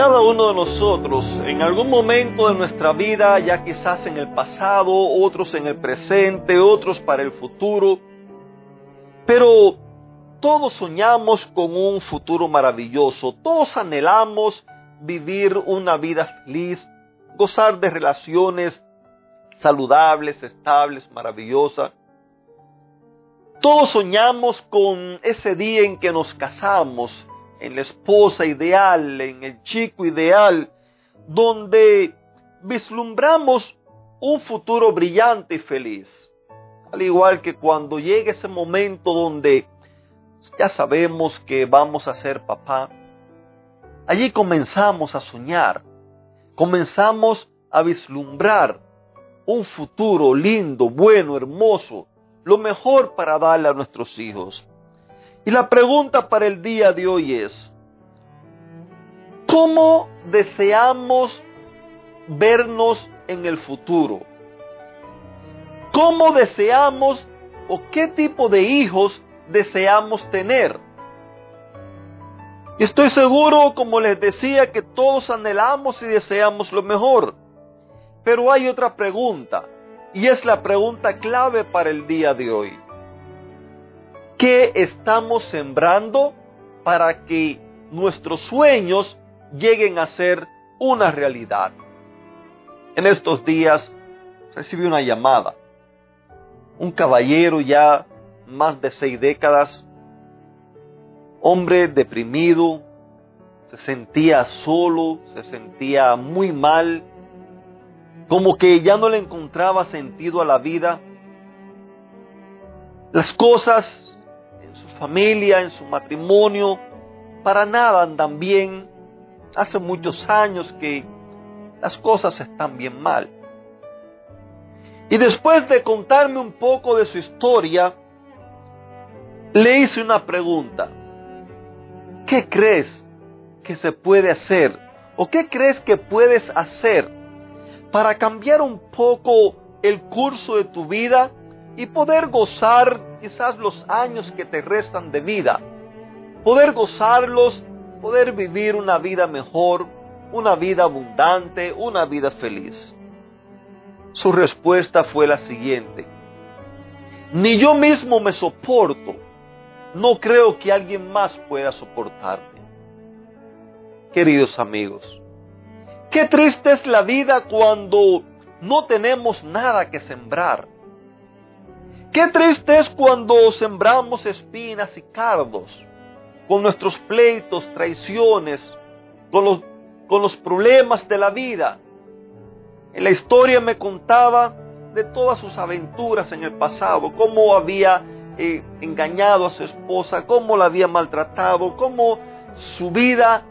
Cada uno de nosotros, en algún momento de nuestra vida, ya quizás en el pasado, otros en el presente, otros para el futuro, pero todos soñamos con un futuro maravilloso, todos anhelamos vivir una vida feliz, gozar de relaciones saludables, estables, maravillosas. Todos soñamos con ese día en que nos casamos, en la esposa ideal, en el chico ideal, donde vislumbramos un futuro brillante y feliz. Al igual que cuando llegue ese momento donde ya sabemos que vamos a ser papá, allí comenzamos a soñar, comenzamos a vislumbrar un futuro lindo, bueno, hermoso, lo mejor para darle a nuestros hijos. Y la pregunta para el día de hoy es, ¿cómo deseamos vernos en el futuro? ¿Cómo deseamos o qué tipo de hijos deseamos tener? Estoy seguro, como les decía, que todos anhelamos y deseamos lo mejor. Pero hay otra pregunta, y es la pregunta clave para el día de hoy. ¿Qué estamos sembrando para que nuestros sueños lleguen a ser una realidad? En estos días recibí una llamada. Un caballero ya más de seis décadas, hombre deprimido, se sentía solo, se sentía muy mal, como que ya no le encontraba sentido a la vida. Las cosas familia, en su matrimonio, para nada andan bien. Hace muchos años que las cosas están bien mal. Y después de contarme un poco de su historia, le hice una pregunta. ¿Qué crees que se puede hacer? ¿O qué crees que puedes hacer para cambiar un poco el curso de tu vida y poder gozar quizás los años que te restan de vida, poder gozarlos, poder vivir una vida mejor, una vida abundante, una vida feliz. Su respuesta fue la siguiente, ni yo mismo me soporto, no creo que alguien más pueda soportarme. Queridos amigos, qué triste es la vida cuando no tenemos nada que sembrar Qué triste es cuando sembramos espinas y cardos, con nuestros pleitos, traiciones, con los, con los problemas de la vida. En la historia me contaba de todas sus aventuras en el pasado, cómo había eh, engañado a su esposa, cómo la había maltratado, cómo su vida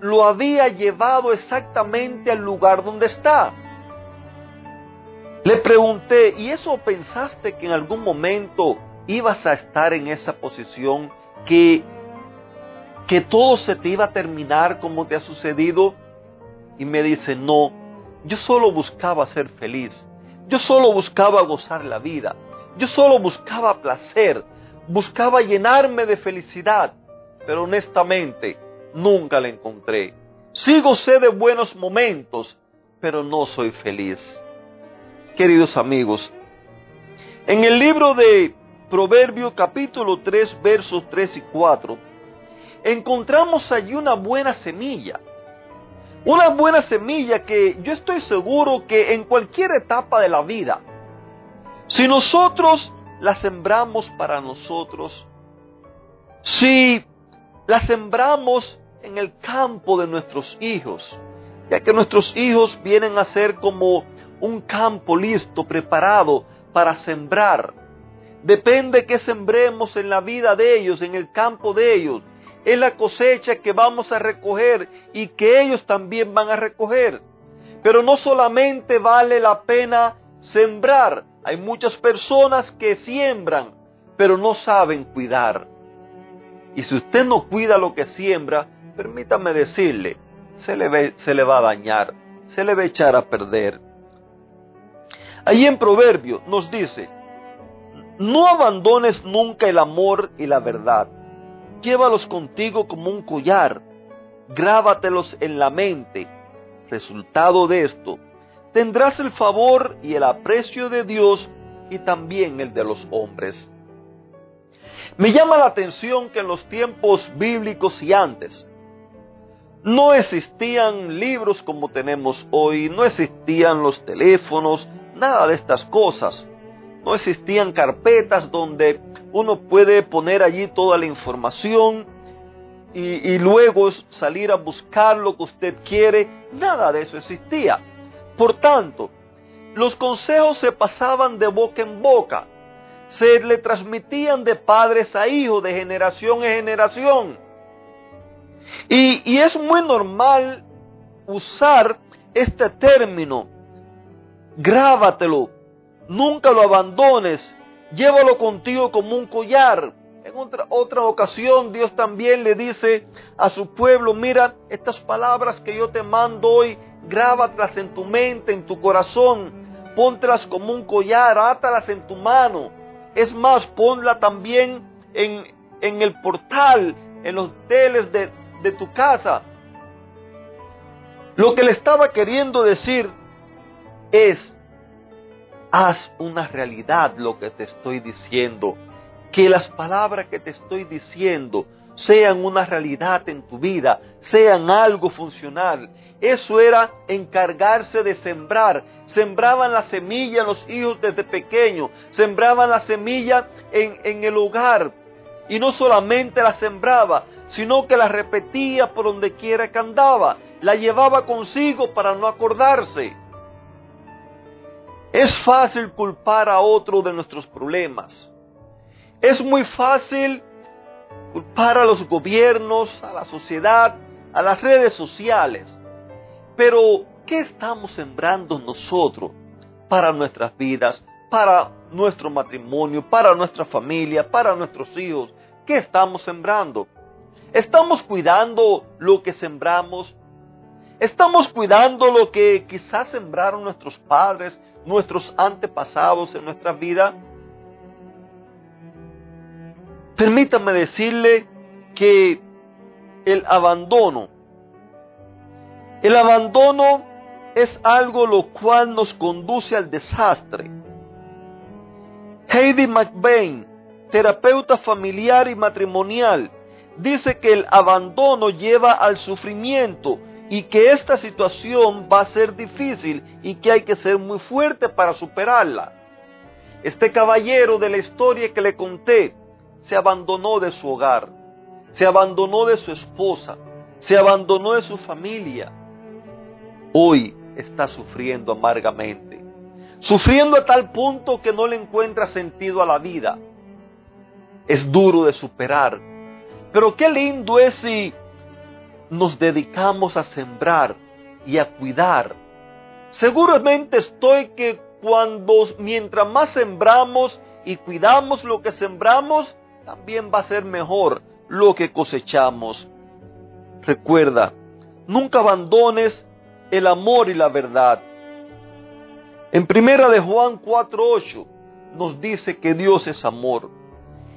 lo había llevado exactamente al lugar donde está. Le pregunté, ¿y eso pensaste que en algún momento ibas a estar en esa posición, que, que todo se te iba a terminar como te ha sucedido? Y me dice, no, yo solo buscaba ser feliz, yo solo buscaba gozar la vida, yo solo buscaba placer, buscaba llenarme de felicidad, pero honestamente nunca la encontré. Sí gocé de buenos momentos, pero no soy feliz queridos amigos. En el libro de Proverbios capítulo 3 versos 3 y 4, encontramos allí una buena semilla. Una buena semilla que yo estoy seguro que en cualquier etapa de la vida, si nosotros la sembramos para nosotros, si la sembramos en el campo de nuestros hijos, ya que nuestros hijos vienen a ser como un campo listo, preparado para sembrar. Depende que sembremos en la vida de ellos, en el campo de ellos. es la cosecha que vamos a recoger y que ellos también van a recoger. Pero no solamente vale la pena sembrar, hay muchas personas que siembran, pero no saben cuidar. Y si usted no cuida lo que siembra, permítame decirle, se le, se le va a dañar, se le va a echar a perder. Allí en Proverbio nos dice, no abandones nunca el amor y la verdad. Llévalos contigo como un collar. Grábatelos en la mente. Resultado de esto, tendrás el favor y el aprecio de Dios y también el de los hombres. Me llama la atención que en los tiempos bíblicos y antes no existían libros como tenemos hoy, no existían los teléfonos, nada de estas cosas. No existían carpetas donde uno puede poner allí toda la información y, luego salir a buscar lo que usted quiere. Nada de eso existía. Por tanto, los consejos se pasaban de boca en boca, se le transmitían de padres a hijos, de generación en generación. Y es muy normal usar este término, grábatelo, nunca lo abandones, llévalo contigo como un collar. En otra, otra ocasión Dios también le dice a su pueblo, mira, estas palabras que yo te mando hoy, grábatelas en tu mente, en tu corazón, póntelas como un collar, átalas en tu mano. Es más, ponla también en, en el portal, en los teles de, de tu casa. Lo que le estaba queriendo decir es, haz una realidad lo que te estoy diciendo. Que las palabras que te estoy diciendo sean una realidad en tu vida, sean algo funcional. Eso era encargarse de sembrar. Sembraban la semilla los hijos desde pequeños, sembraban la semilla en, en el hogar. Y no solamente la sembraba, sino que la repetía por donde quiera que andaba, la llevaba consigo para no acordarse. Es fácil culpar a otro de nuestros problemas. Es muy fácil culpar a los gobiernos, a la sociedad, a las redes sociales. Pero, ¿qué estamos sembrando nosotros para nuestras vidas, para nuestro matrimonio, para nuestra familia, para nuestros hijos? ¿Qué estamos sembrando? ¿Estamos cuidando lo que sembramos? ¿Estamos cuidando lo que quizás sembraron nuestros padres, nuestros antepasados en nuestra vida? Permítame decirle que el abandono, el abandono es algo lo cual nos conduce al desastre. Heidi McBain, terapeuta familiar y matrimonial, dice que el abandono lleva al sufrimiento y que esta situación va a ser difícil y que hay que ser muy fuerte para superarla. Este caballero de la historia que le conté se abandonó de su hogar, se abandonó de su esposa, se abandonó de su familia. Hoy está sufriendo amargamente, sufriendo a tal punto que no le encuentra sentido a la vida. Es duro de superar, pero qué lindo es si nos dedicamos a sembrar y a cuidar. Seguramente estoy que cuando mientras más sembramos y cuidamos lo que sembramos, también va a ser mejor lo que cosechamos. Recuerda, nunca abandones el amor y la verdad. En primera de Juan 4:8 nos dice que Dios es amor.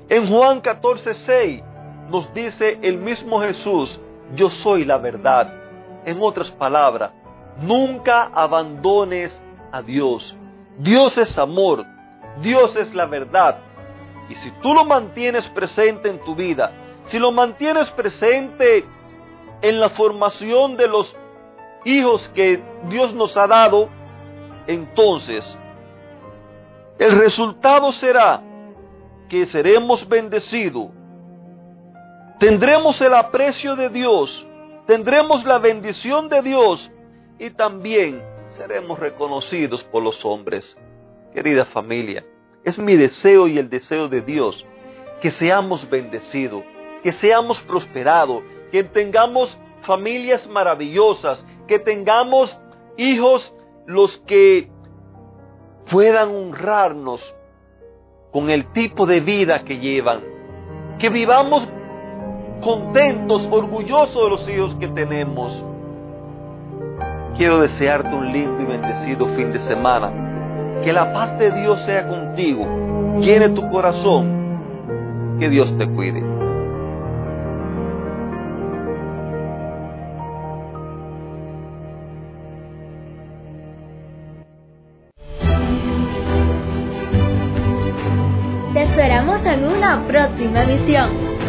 En Juan 14:6 nos dice el mismo Jesús yo soy la verdad. En otras palabras, nunca abandones a Dios. Dios es amor, Dios es la verdad. Y si tú lo mantienes presente en tu vida, si lo mantienes presente en la formación de los hijos que Dios nos ha dado, entonces el resultado será que seremos bendecidos tendremos el aprecio de Dios, tendremos la bendición de Dios y también seremos reconocidos por los hombres. Querida familia, es mi deseo y el deseo de Dios que seamos bendecidos, que seamos prosperados, que tengamos familias maravillosas, que tengamos hijos los que puedan honrarnos con el tipo de vida que llevan, que vivamos contentos, orgullosos de los hijos que tenemos. Quiero desearte un lindo y bendecido fin de semana. Que la paz de Dios sea contigo, llene tu corazón, que Dios te cuide.